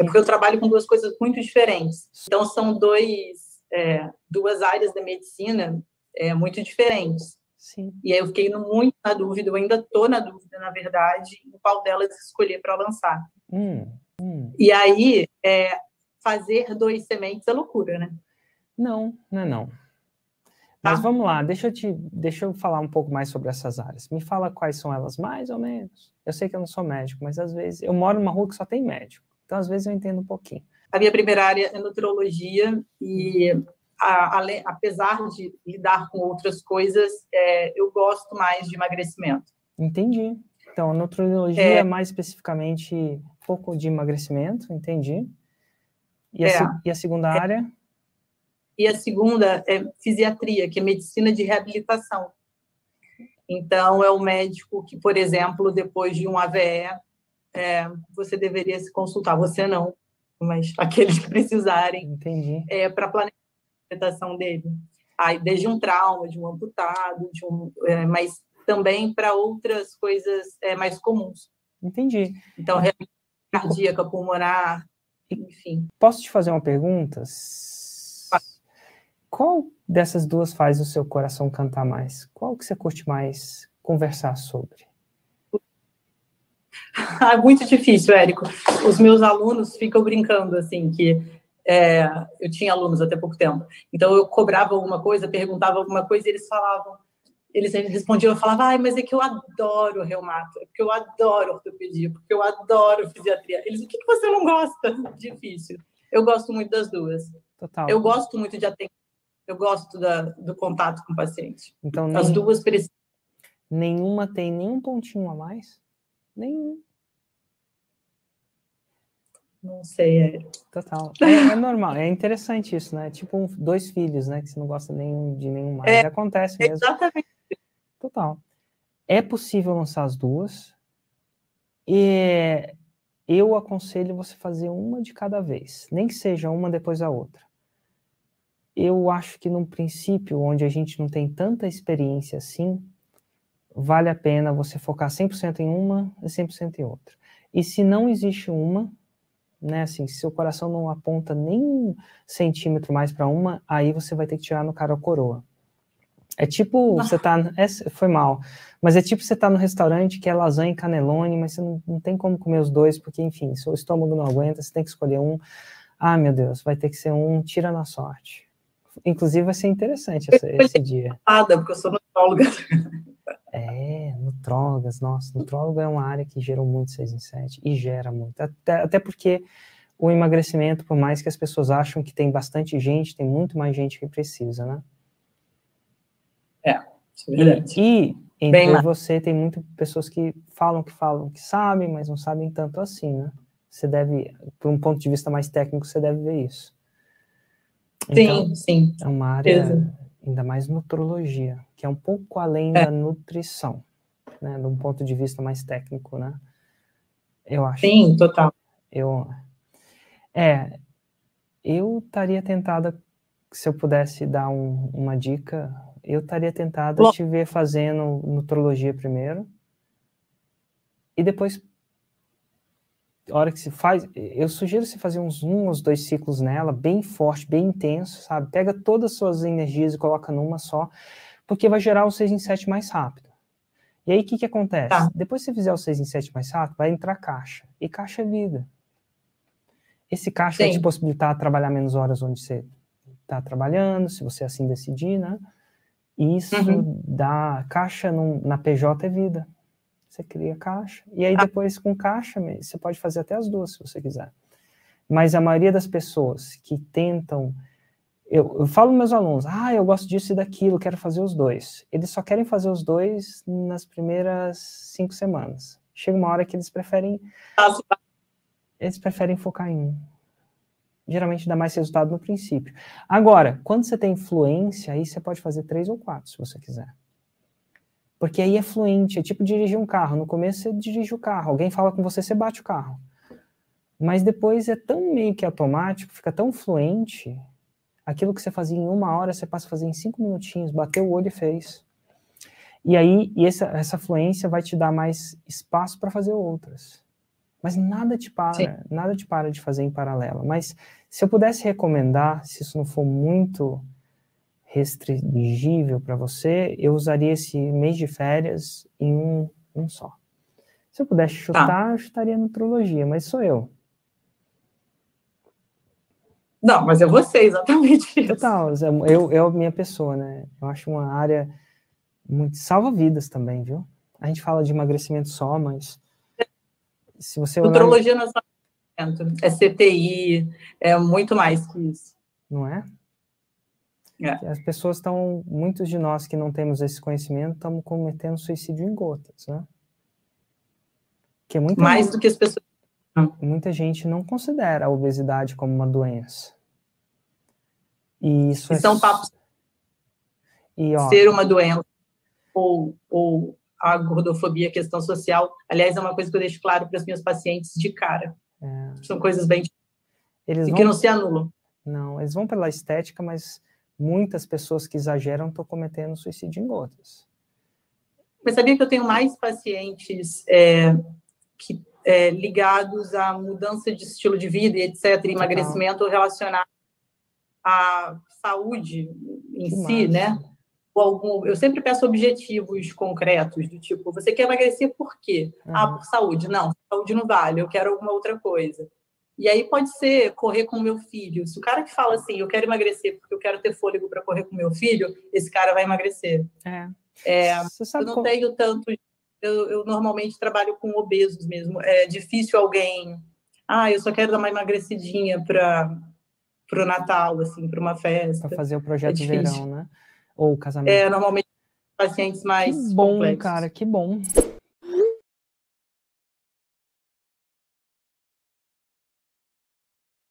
É porque eu trabalho com duas coisas muito diferentes. Então, são dois, é, duas áreas da medicina é, muito diferentes. Sim. E aí eu fiquei muito na dúvida, eu ainda estou na dúvida, na verdade, em qual delas escolher para lançar. Hum, hum. E aí, é, fazer dois sementes é loucura, né? Não, não é não. Mas Tá. vamos lá, deixa eu, te, deixa eu falar um pouco mais sobre essas áreas. Me fala quais são elas, mais ou menos. Eu sei que eu não sou médico, mas às vezes eu moro numa rua que só tem médico. Então, às vezes, eu entendo um pouquinho. A minha primeira área é nutrologia e, a- ale- apesar de lidar com outras coisas, é, eu gosto mais de emagrecimento. Entendi. Então, a nutrologia É. é mais especificamente um pouco de emagrecimento, entendi. E a, É. e a segunda área? E a segunda é fisiatria, que é medicina de reabilitação. Então, é o médico que, por exemplo, depois de um AVE, é, você deveria se consultar. Você não, mas aqueles que precisarem, Entendi. é, para planejar a reabilitação dele. Aí, desde um trauma, de um amputado, de um, é, mas também para outras coisas é, mais comuns. Entendi. Então, cardíaca, pulmonar, enfim. Posso te fazer uma pergunta? Qual dessas duas faz o seu coração cantar mais? Qual que você curte mais conversar sobre? É muito difícil, Érico. Os meus alunos ficam brincando assim que é, eu tinha alunos até pouco tempo. Então eu cobrava alguma coisa, perguntava alguma coisa e eles falavam, eles respondiam, eu falava, ai, mas é que eu adoro reumato, é porque eu adoro ortopedia, porque eu adoro fisiatria. Eles, o que, que você não gosta? Difícil. Eu gosto muito das duas. Total. Eu gosto muito de atender. Eu gosto da, do contato com o paciente. Então, As nem- duas precisam. nenhuma tem nenhum pontinho a mais? Nenhum. Não sei, Érico. Total. É, é normal, é interessante isso, né? Tipo dois filhos, né? Que você não gosta nenhum de nenhum mais. É, Acontece mesmo. Exatamente. Total. É possível lançar as duas. E eu aconselho você fazer uma de cada vez, nem que seja uma depois da outra. Eu acho que num princípio, onde a gente não tem tanta experiência assim, vale a pena você focar 100% em uma e 100% em outra. E se não existe uma, né, assim, se seu coração não aponta nem um centímetro mais para uma, aí você vai ter que tirar no cara ou coroa. É tipo, você tá, é, foi mal, mas é tipo você tá no restaurante que é lasanha e canelone, mas você não, não tem como comer os dois, porque, enfim, seu estômago não aguenta, você tem que escolher um. Ah, meu Deus, vai ter que ser um, tira na sorte. Inclusive, vai ser interessante esse, esse dia. Porque eu sou nutróloga. É, nutrólogas, nossa, nutrólogo é uma área que gerou muito 6 em 7 e gera muito. Até, até porque o emagrecimento, por mais que as pessoas acham que tem bastante gente, tem muito mais gente que precisa, né? Isso é verdade. E entre e mais. você tem muitas pessoas que falam que falam que sabem, mas não sabem tanto assim, né? Você deve, por um ponto de vista mais técnico, você deve ver isso. Então, Sim, sim. é uma área, certeza. ainda mais nutrologia, que é um pouco além É. da nutrição, né? De um ponto de vista mais técnico, né? Eu acho. Sim, total. Eu, é, eu estaria tentada, se eu pudesse dar um- uma dica, eu estaria tentada te ver fazendo nutrologia primeiro e depois, a hora que se faz, eu sugiro você fazer uns um ou dois ciclos nela, bem forte, bem intenso, sabe? Pega todas as suas energias e coloca numa só, porque vai gerar o 6 em 7 mais rápido. E aí, o que que acontece? Tá. Depois que você fizer o 6 em 7 mais rápido, vai entrar caixa. E caixa é vida. Esse caixa vai te Sim. possibilitar trabalhar menos horas onde você está trabalhando, se você assim decidir, né? Isso Uhum. dá caixa num- na PJ é vida. Você cria caixa. E aí Ah. depois com caixa, você pode fazer até as duas, se você quiser. Mas a maioria das pessoas que tentam. Eu, eu falo meus alunos, ah, eu gosto disso e daquilo, quero fazer os dois. Eles só querem fazer os dois nas primeiras cinco semanas. Chega uma hora que eles preferem eles preferem focar em um. Geralmente dá mais resultado no princípio. Agora, quando você tem fluência, aí você pode fazer três ou quatro, se você quiser. Porque aí é fluente, é tipo dirigir um carro. No começo você dirige o carro, alguém fala com você, você bate o carro. Mas depois é tão meio que automático, fica tão fluente, aquilo que você fazia em uma hora, você passa a fazer em cinco minutinhos, bateu o olho e fez. E aí, e essa, essa fluência vai te dar mais espaço para fazer outras. Mas nada te para, Sim. nada te para de fazer em paralelo. Mas se eu pudesse recomendar, se isso não for muito restringível para você, eu usaria esse mês de férias em um, um só. Se eu pudesse tá. chutar, tá. eu chutaria nutrologia, mas sou eu. Não, mas é você, exatamente isso. Total, eu, eu, minha pessoa, né? Eu acho uma área muito. salva vidas também, viu? A gente fala de emagrecimento só, mas. Se você. Nutrologia olhar... não é só é CTI, é muito mais que isso. Não é? É. As pessoas estão, muitos de nós que não temos esse conhecimento, estamos cometendo suicídio em gotas, né? Que é muito mais gente, do que as pessoas. Muita gente não considera a obesidade como uma doença. E isso e é... são papos. E, ó, ser uma doença ou, ou a gordofobia, a questão social, aliás, é uma coisa que eu deixo claro para os meus pacientes de cara. É. São coisas bem eles e vão... que não se anulam. Não, eles vão pela estética, mas muitas pessoas que exageram estão cometendo suicídio em gotas. Mas sabia que eu tenho mais pacientes é, que, é, ligados à mudança de estilo de vida e etc., emagrecimento relacionado à saúde em que si, massa. né? Ou algum, eu sempre peço objetivos concretos, do tipo, você quer emagrecer por quê? Uhum. Ah, por saúde. Não, saúde não vale, eu quero alguma outra coisa. E aí pode ser correr com meu filho. Se o cara que fala assim, eu quero emagrecer porque eu quero ter fôlego para correr com meu filho, esse cara vai emagrecer. É. é eu não como... tenho tanto. Eu, eu, normalmente trabalho com obesos mesmo. É difícil alguém. Ah, eu só quero dar uma emagrecidinha para o Natal, assim, para uma festa. Para fazer o projeto é de verão, né? Ou o casamento. É, normalmente pacientes mais. Que bom, complexos. cara, que bom.